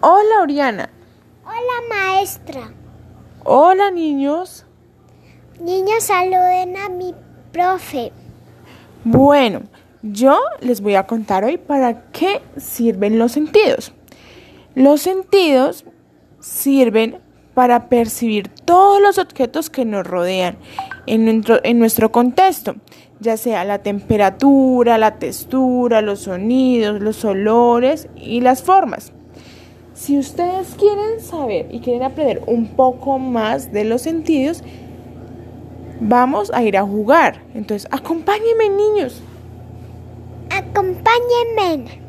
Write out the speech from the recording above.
Hola, Oriana. Hola, maestra. Hola, niños. Niños, saluden a mi profe. Bueno, yo les voy a contar hoy para qué sirven los sentidos. Los sentidos sirven para percibir todos los objetos que nos rodean en nuestro, en nuestro contexto, ya sea la temperatura, la textura, los sonidos, los olores y las formas. Si ustedes quieren saber y quieren aprender un poco más de los sentidos, vamos a ir a jugar. Entonces, acompáñenme niños. Acompáñenme.